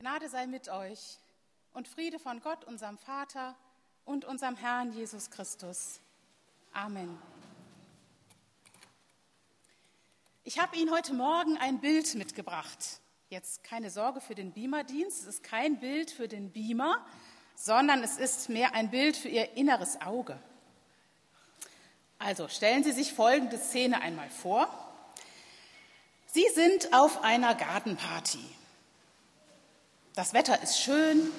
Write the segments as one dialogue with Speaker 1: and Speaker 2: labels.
Speaker 1: Gnade sei mit euch und Friede von Gott, unserem Vater und unserem Herrn Jesus Christus. Amen. Ich habe Ihnen heute Morgen ein Bild mitgebracht. Jetzt keine Sorge für den Beamer-Dienst. Es ist kein Bild für den Beamer, sondern es ist mehr ein Bild für Ihr inneres Auge. Also stellen Sie sich folgende Szene einmal vor. Sie sind auf einer Gartenparty. Das Wetter ist schön.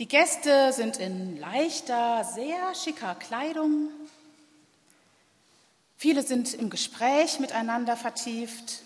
Speaker 1: Die Gäste sind in leichter, sehr schicker Kleidung. Viele sind im Gespräch miteinander vertieft.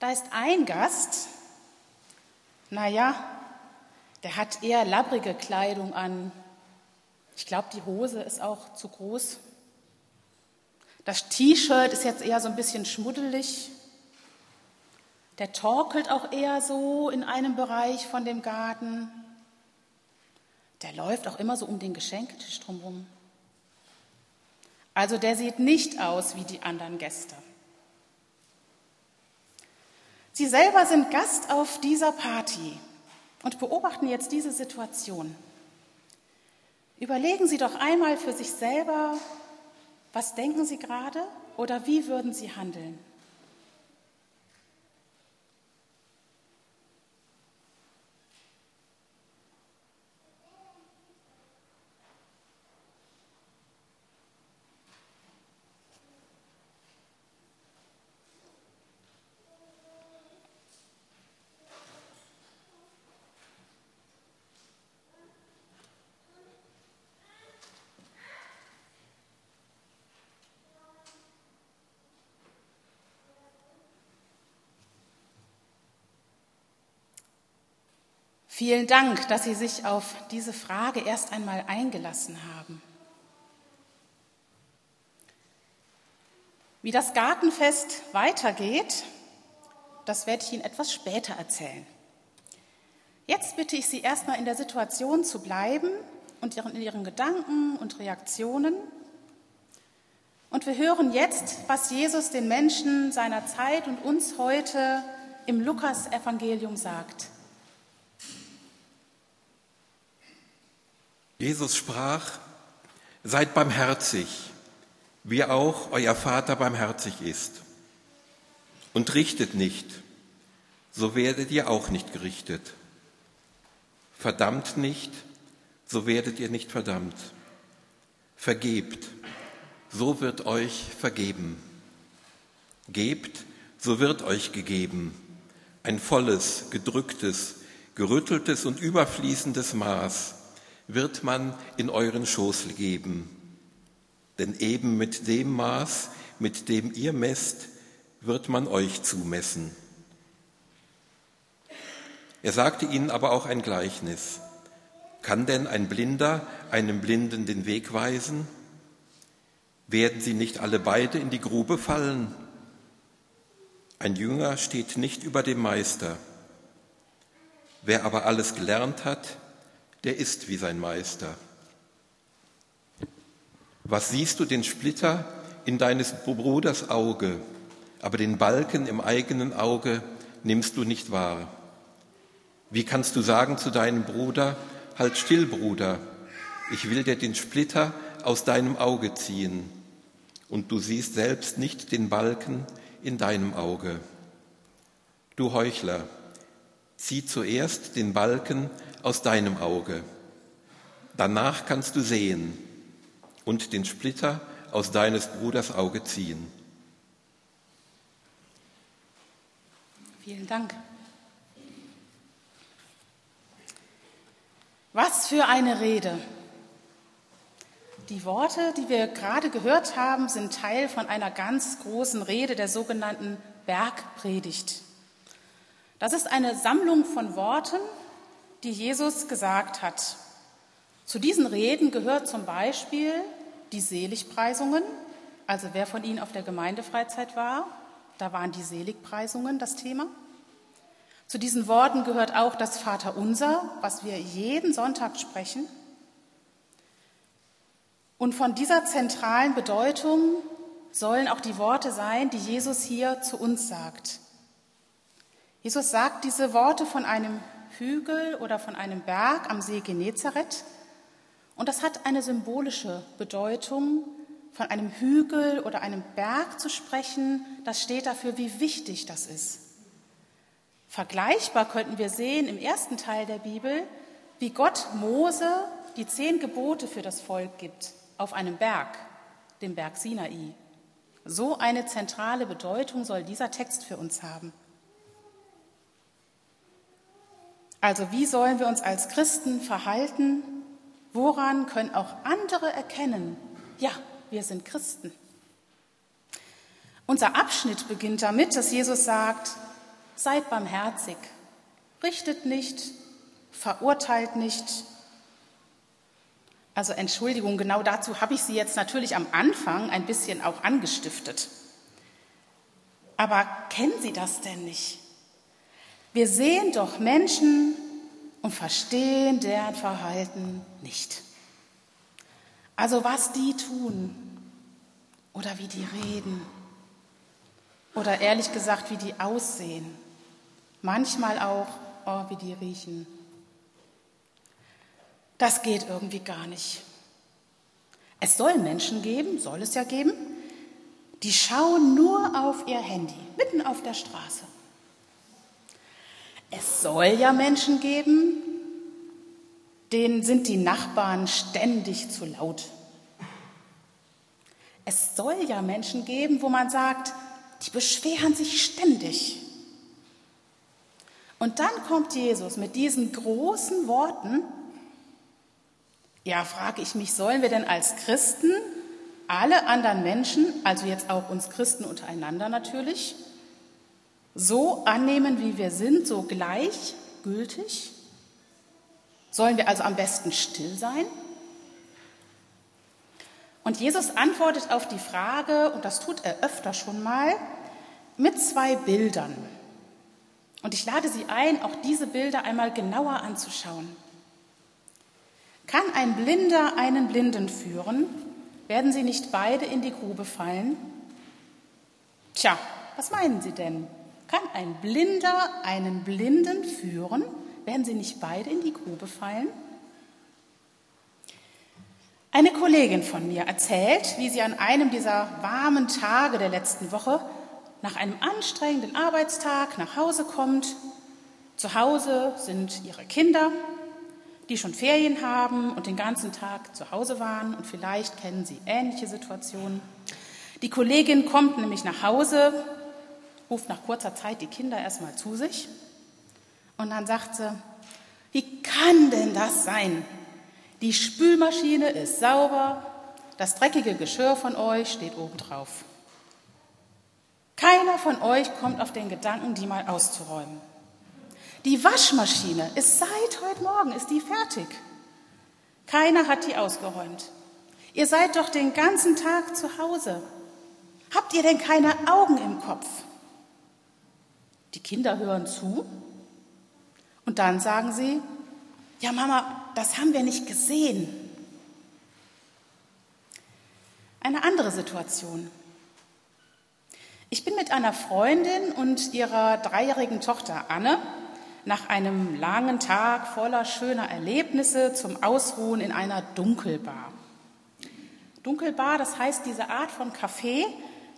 Speaker 1: Da ist ein Gast, naja, der hat eher labbrige Kleidung an. Ich glaube, die Hose ist auch zu groß. Das T-Shirt ist jetzt eher so ein bisschen schmuddelig. Der torkelt auch eher so in einem Bereich von dem Garten. Der läuft auch immer so um den Geschenktisch drumherum. Also der sieht nicht aus wie die anderen Gäste. Sie selber sind Gast auf dieser Party und beobachten jetzt diese Situation. Überlegen Sie doch einmal für sich selber, was denken Sie gerade oder wie würden Sie handeln? Vielen Dank, dass Sie sich auf diese Frage erst einmal eingelassen haben. Wie das Gartenfest weitergeht, das werde ich Ihnen etwas später erzählen. Jetzt bitte ich Sie erstmal in der Situation zu bleiben und in Ihren Gedanken und Reaktionen. Und wir hören jetzt, was Jesus den Menschen seiner Zeit und uns heute im Lukas-Evangelium sagt.
Speaker 2: Jesus sprach, seid barmherzig, wie auch euer Vater barmherzig ist. Und richtet nicht, so werdet ihr auch nicht gerichtet. Verdammt nicht, so werdet ihr nicht verdammt. Vergebt, so wird euch vergeben. Gebt, so wird euch gegeben. Ein volles, gedrücktes, gerütteltes und überfließendes Maß wird man in euren Schoß geben. Denn eben mit dem Maß, mit dem ihr messt, wird man euch zumessen. Er sagte ihnen aber auch ein Gleichnis. Kann denn ein Blinder einem Blinden den Weg weisen? Werden sie nicht alle beide in die Grube fallen? Ein Jünger steht nicht über dem Meister. Wer aber alles gelernt hat, der ist wie sein Meister. Was siehst du den Splitter in deines Bruders Auge, aber den Balken im eigenen Auge nimmst du nicht wahr? Wie kannst du sagen zu deinem Bruder, halt still, Bruder, ich will dir den Splitter aus deinem Auge ziehen, und du siehst selbst nicht den Balken in deinem Auge. Du Heuchler, zieh zuerst den Balken aus deinem Auge. Danach kannst du sehen und den Splitter aus deines Bruders Auge ziehen.
Speaker 1: Vielen Dank. Was für eine Rede. Die Worte, die wir gerade gehört haben, sind Teil von einer ganz großen Rede der sogenannten Bergpredigt. Das ist eine Sammlung von Worten, die Jesus gesagt hat. Zu diesen Reden gehört zum Beispiel die Seligpreisungen. Also wer von Ihnen auf der Gemeindefreizeit war, da waren die Seligpreisungen das Thema. Zu diesen Worten gehört auch das Vaterunser, was wir jeden Sonntag sprechen. Und von dieser zentralen Bedeutung sollen auch die Worte sein, die Jesus hier zu uns sagt. Jesus sagt diese Worte von einem Hügel oder von einem Berg am See Genezareth. Und das hat eine symbolische Bedeutung. Von einem Hügel oder einem Berg zu sprechen, das steht dafür, wie wichtig das ist. Vergleichbar könnten wir sehen im ersten Teil der Bibel, wie Gott Mose die zehn Gebote für das Volk gibt auf einem Berg, dem Berg Sinai. So eine zentrale Bedeutung soll dieser Text für uns haben. Also wie sollen wir uns als Christen verhalten? Woran können auch andere erkennen, ja, wir sind Christen? Unser Abschnitt beginnt damit, dass Jesus sagt, seid barmherzig, richtet nicht, verurteilt nicht. Also Entschuldigung, genau dazu habe ich Sie jetzt natürlich am Anfang ein bisschen auch angestiftet. Aber kennen Sie das denn nicht? Wir sehen doch Menschen und verstehen deren Verhalten nicht. Also was die tun oder wie die reden oder ehrlich gesagt, wie die aussehen. Manchmal auch, oh, wie die riechen. Das geht irgendwie gar nicht. Es soll Menschen geben, soll es ja geben, die schauen nur auf ihr Handy, mitten auf der Straße. Es soll ja Menschen geben, denen sind die Nachbarn ständig zu laut. Es soll ja Menschen geben, wo man sagt, die beschweren sich ständig. Und dann kommt Jesus mit diesen großen Worten. Ja, frage ich mich, sollen wir denn als Christen alle anderen Menschen, also jetzt auch uns Christen untereinander natürlich, so annehmen, wie wir sind, so gleichgültig? Sollen wir also am besten still sein? Und Jesus antwortet auf die Frage, und das tut er öfter schon mal, mit zwei Bildern. Und ich lade Sie ein, auch diese Bilder einmal genauer anzuschauen. Kann ein Blinder einen Blinden führen? Werden sie nicht beide in die Grube fallen? Tja, was meinen Sie denn? Kann ein Blinder einen Blinden führen? Werden sie nicht beide in die Grube fallen? Eine Kollegin von mir erzählt, wie sie an einem dieser warmen Tage der letzten Woche nach einem anstrengenden Arbeitstag nach Hause kommt. Zu Hause sind ihre Kinder, die schon Ferien haben und den ganzen Tag zu Hause waren und vielleicht kennen sie ähnliche Situationen. Die Kollegin kommt nämlich nach Hause ruft nach kurzer Zeit die Kinder erstmal zu sich und dann sagt sie, wie kann denn das sein? Die Spülmaschine ist sauber, das dreckige Geschirr von euch steht oben drauf. Keiner von euch kommt auf den Gedanken, die mal auszuräumen. Die Waschmaschine ist seit heute Morgen, ist die fertig. Keiner hat die ausgeräumt. Ihr seid doch den ganzen Tag zu Hause. Habt ihr denn keine Augen im Kopf? Die Kinder hören zu und dann sagen sie, ja Mama, das haben wir nicht gesehen. Eine andere Situation. Ich bin mit einer Freundin und ihrer dreijährigen Tochter Anne nach einem langen Tag voller schöner Erlebnisse zum Ausruhen in einer Dunkelbar. Dunkelbar, das heißt diese Art von Café,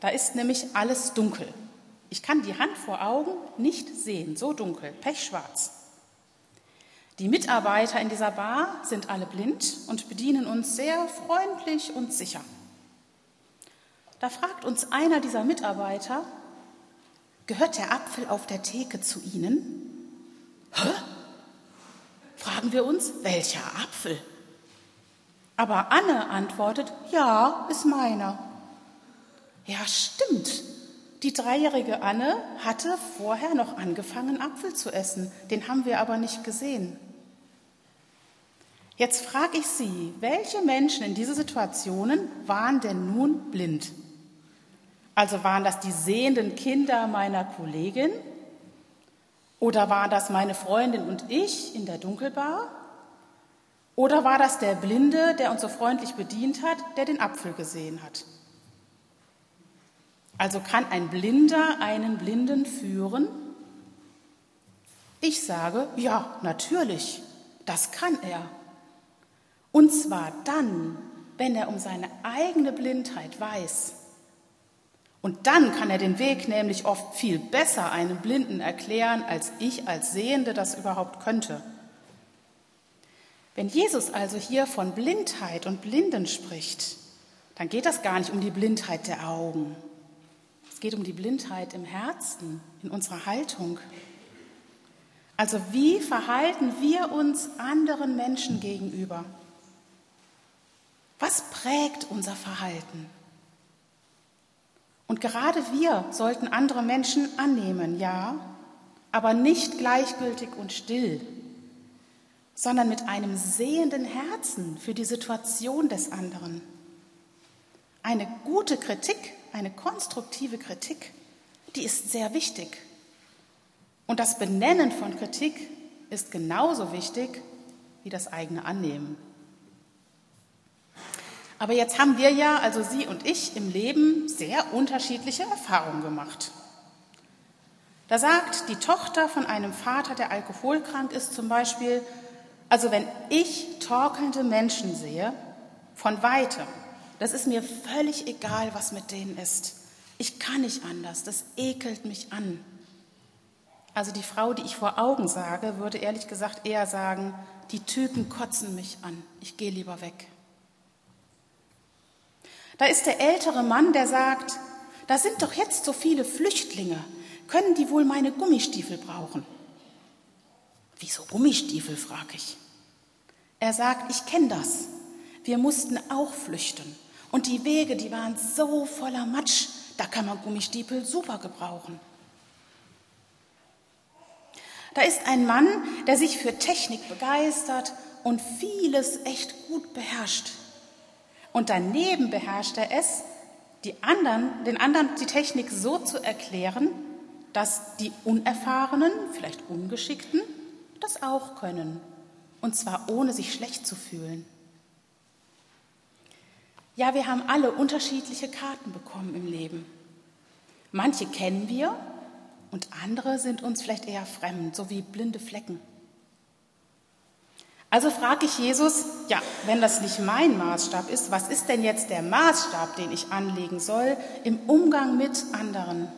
Speaker 1: da ist nämlich alles dunkel. Ich kann die Hand vor Augen nicht sehen, so dunkel, pechschwarz. Die Mitarbeiter in dieser Bar sind alle blind und bedienen uns sehr freundlich und sicher. Da fragt uns einer dieser Mitarbeiter, gehört der Apfel auf der Theke zu Ihnen? Hä? Fragen wir uns, welcher Apfel? Aber Anne antwortet, ja, ist meiner. Ja, stimmt, die dreijährige Anne hatte vorher noch angefangen, Apfel zu essen. Den haben wir aber nicht gesehen. Jetzt frage ich Sie, welche Menschen in diesen Situationen waren denn nun blind? Also waren das die sehenden Kinder meiner Kollegin? Oder war das meine Freundin und ich in der Dunkelbar? Oder war das der Blinde, der uns so freundlich bedient hat, der den Apfel gesehen hat? Also kann ein Blinder einen Blinden führen? Ich sage, ja, natürlich, das kann er. Und zwar dann, wenn er um seine eigene Blindheit weiß. Und dann kann er den Weg nämlich oft viel besser einem Blinden erklären, als ich als Sehende das überhaupt könnte. Wenn Jesus also hier von Blindheit und Blinden spricht, dann geht das gar nicht um die Blindheit der Augen. Es geht um die Blindheit im Herzen, in unserer Haltung. Also wie verhalten wir uns anderen Menschen gegenüber? Was prägt unser Verhalten? Und gerade wir sollten andere Menschen annehmen, ja, aber nicht gleichgültig und still, sondern mit einem sehenden Herzen für die Situation des anderen. Eine gute Kritik, eine konstruktive Kritik, die ist sehr wichtig. Und das Benennen von Kritik ist genauso wichtig wie das eigene Annehmen. Aber jetzt haben wir ja, also Sie und ich, im Leben sehr unterschiedliche Erfahrungen gemacht. Da sagt die Tochter von einem Vater, der alkoholkrank ist, zum Beispiel, also wenn ich torkelnde Menschen sehe, von weitem, das ist mir völlig egal, was mit denen ist. Ich kann nicht anders, das ekelt mich an. Also die Frau, die ich vor Augen sage, würde ehrlich gesagt eher sagen, die Typen kotzen mich an, ich gehe lieber weg. Da ist der ältere Mann, der sagt, da sind doch jetzt so viele Flüchtlinge, können die wohl meine Gummistiefel brauchen? Wieso Gummistiefel, frage ich. Er sagt, ich kenne das. Wir mussten auch flüchten. Und die Wege, die waren so voller Matsch, da kann man Gummistiefel super gebrauchen. Da ist ein Mann, der sich für Technik begeistert und vieles echt gut beherrscht. Und daneben beherrscht er es, die anderen, den anderen die Technik so zu erklären, dass die Unerfahrenen, vielleicht Ungeschickten, das auch können. Und zwar ohne sich schlecht zu fühlen. Ja, wir haben alle unterschiedliche Karten bekommen im Leben. Manche kennen wir und andere sind uns vielleicht eher fremd, so wie blinde Flecken. Also frage ich Jesus, ja, wenn das nicht mein Maßstab ist, was ist denn jetzt der Maßstab, den ich anlegen soll im Umgang mit anderen?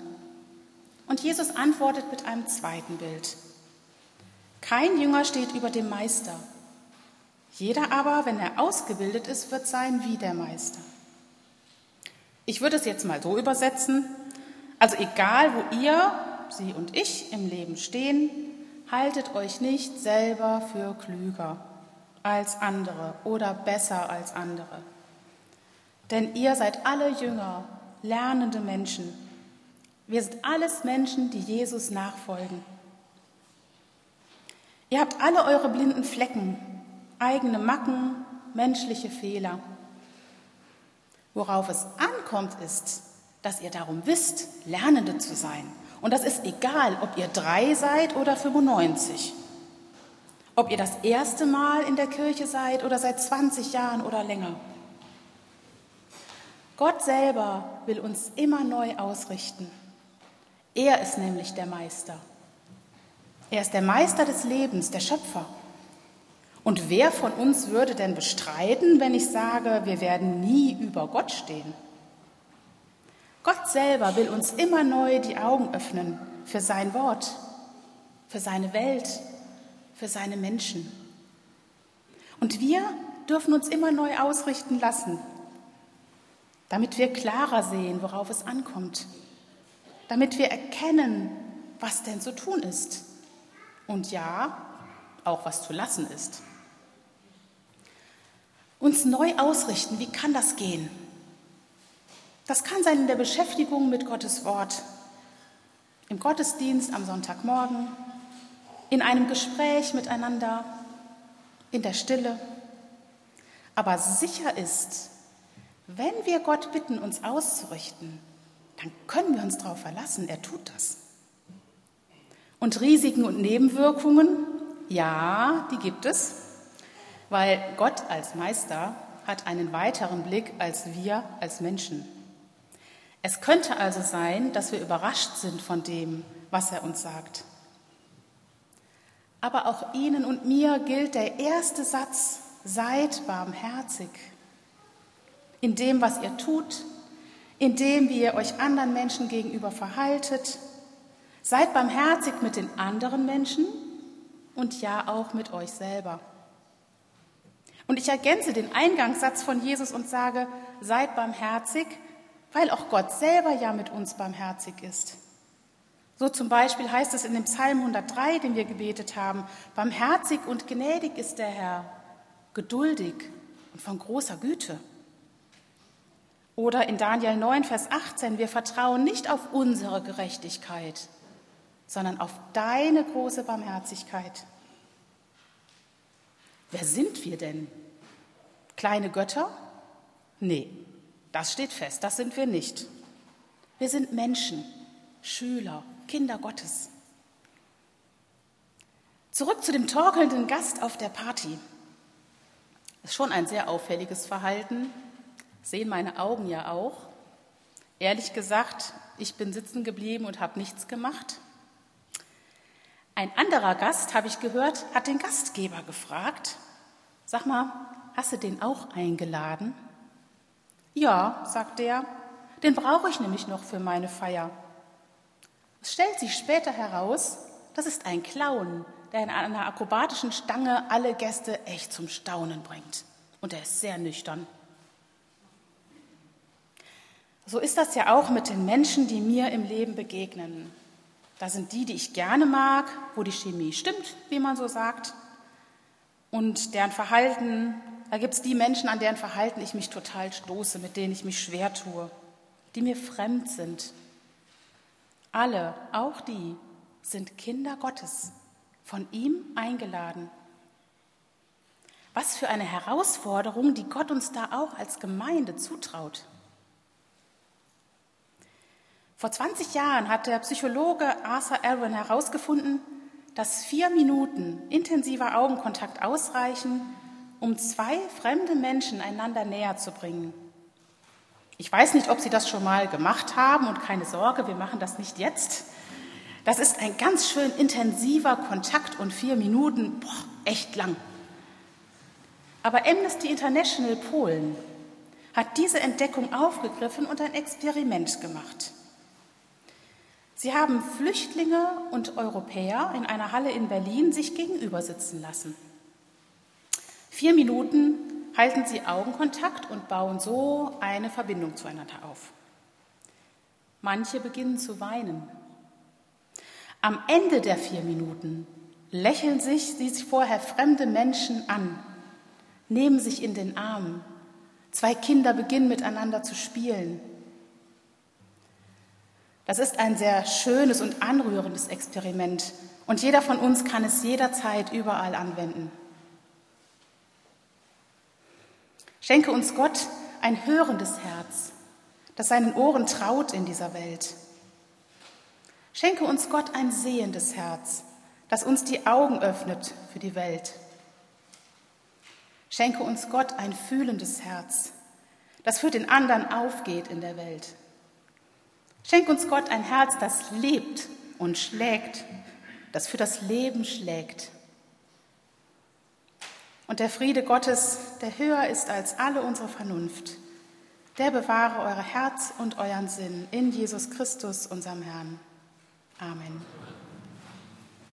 Speaker 1: Und Jesus antwortet mit einem zweiten Bild. Kein Jünger steht über dem Meister. Jeder aber, wenn er ausgebildet ist, wird sein wie der Meister. Ich würde es jetzt mal so übersetzen. Also egal, wo ihr, Sie und ich im Leben stehen, haltet euch nicht selber für klüger als andere oder besser als andere. Denn ihr seid alle Jünger, lernende Menschen. Wir sind alles Menschen, die Jesus nachfolgen. Ihr habt alle eure blinden Flecken, eigene Macken, menschliche Fehler. Worauf es ankommt, ist, dass ihr darum wisst, Lernende zu sein und das ist egal, ob ihr drei seid oder 95. Ob ihr das erste Mal in der Kirche seid oder seit 20 Jahren oder länger. Gott selber will uns immer neu ausrichten. Er ist nämlich der Meister. Er ist der Meister des Lebens, der Schöpfer. Und wer von uns würde denn bestreiten, wenn ich sage, wir werden nie über Gott stehen? Gott selber will uns immer neu die Augen öffnen für sein Wort, für seine Welt, für seine Menschen. Und wir dürfen uns immer neu ausrichten lassen, damit wir klarer sehen, worauf es ankommt, damit wir erkennen, was denn zu tun ist und ja, auch was zu lassen ist. Uns neu ausrichten, wie kann das gehen? Das kann sein in der Beschäftigung mit Gottes Wort, im Gottesdienst am Sonntagmorgen, in einem Gespräch miteinander, in der Stille. Aber sicher ist, wenn wir Gott bitten, uns auszurichten, dann können wir uns darauf verlassen, er tut das. Und Risiken und Nebenwirkungen, ja, die gibt es, weil Gott als Meister hat einen weiteren Blick als wir als Menschen. Es könnte also sein, dass wir überrascht sind von dem, was er uns sagt. Aber auch Ihnen und mir gilt der erste Satz, seid barmherzig. In dem, was ihr tut, in dem, wie ihr euch anderen Menschen gegenüber verhaltet. Seid barmherzig mit den anderen Menschen und ja auch mit euch selber. Und ich ergänze den Eingangssatz von Jesus und sage, seid barmherzig, weil auch Gott selber ja mit uns barmherzig ist. So zum Beispiel heißt es in dem Psalm 103, den wir gebetet haben, barmherzig und gnädig ist der Herr, geduldig und von großer Güte. Oder in Daniel 9, Vers 18, wir vertrauen nicht auf unsere Gerechtigkeit, sondern auf deine große Barmherzigkeit. Wer sind wir denn? Kleine Götter? Nee, das steht fest, das sind wir nicht. Wir sind Menschen, Schüler, Kinder Gottes. Zurück zu dem torkelnden Gast auf der Party. Ist schon ein sehr auffälliges Verhalten, sehen meine Augen ja auch. Ehrlich gesagt, ich bin sitzen geblieben und habe nichts gemacht. Ein anderer Gast, habe ich gehört, hat den Gastgeber gefragt, sag mal, hast du den auch eingeladen? Ja, sagt er, den brauche ich nämlich noch für meine Feier. Es stellt sich später heraus, das ist ein Clown, der in einer akrobatischen Stange alle Gäste echt zum Staunen bringt. Und er ist sehr nüchtern. So ist das ja auch mit den Menschen, die mir im Leben begegnen. Da sind die, die ich gerne mag, wo die Chemie stimmt, wie man so sagt, und deren Verhalten, da gibt es die Menschen, an deren Verhalten ich mich total stoße, mit denen ich mich schwer tue, die mir fremd sind. Alle, auch die, sind Kinder Gottes, von ihm eingeladen. Was für eine Herausforderung, die Gott uns da auch als Gemeinde zutraut. Vor 20 Jahren hat der Psychologe Arthur Aaron herausgefunden, dass vier Minuten intensiver Augenkontakt ausreichen, um zwei fremde Menschen einander näher zu bringen. Ich weiß nicht, ob Sie das schon mal gemacht haben und keine Sorge, wir machen das nicht jetzt. Das ist ein ganz schön intensiver Kontakt und vier Minuten, boah, echt lang. Aber Amnesty International Polen hat diese Entdeckung aufgegriffen und ein Experiment gemacht. Sie haben Flüchtlinge und Europäer in einer Halle in Berlin sich gegenüber sitzen lassen. Vier Minuten halten sie Augenkontakt und bauen so eine Verbindung zueinander auf. Manche beginnen zu weinen. Am Ende der vier Minuten lächeln sich die vorher fremde Menschen an, nehmen sich in den Arm. Zwei Kinder beginnen miteinander zu spielen. Das ist ein sehr schönes und anrührendes Experiment und jeder von uns kann es jederzeit überall anwenden. Schenke uns Gott ein hörendes Herz, das seinen Ohren traut in dieser Welt. Schenke uns Gott ein sehendes Herz, das uns die Augen öffnet für die Welt. Schenke uns Gott ein fühlendes Herz, das für den anderen aufgeht in der Welt. Schenk uns Gott ein Herz, das lebt und schlägt, das für das Leben schlägt. Und der Friede Gottes, der höher ist als alle unsere Vernunft, der bewahre euer Herz und euren Sinn in Jesus Christus, unserem Herrn. Amen.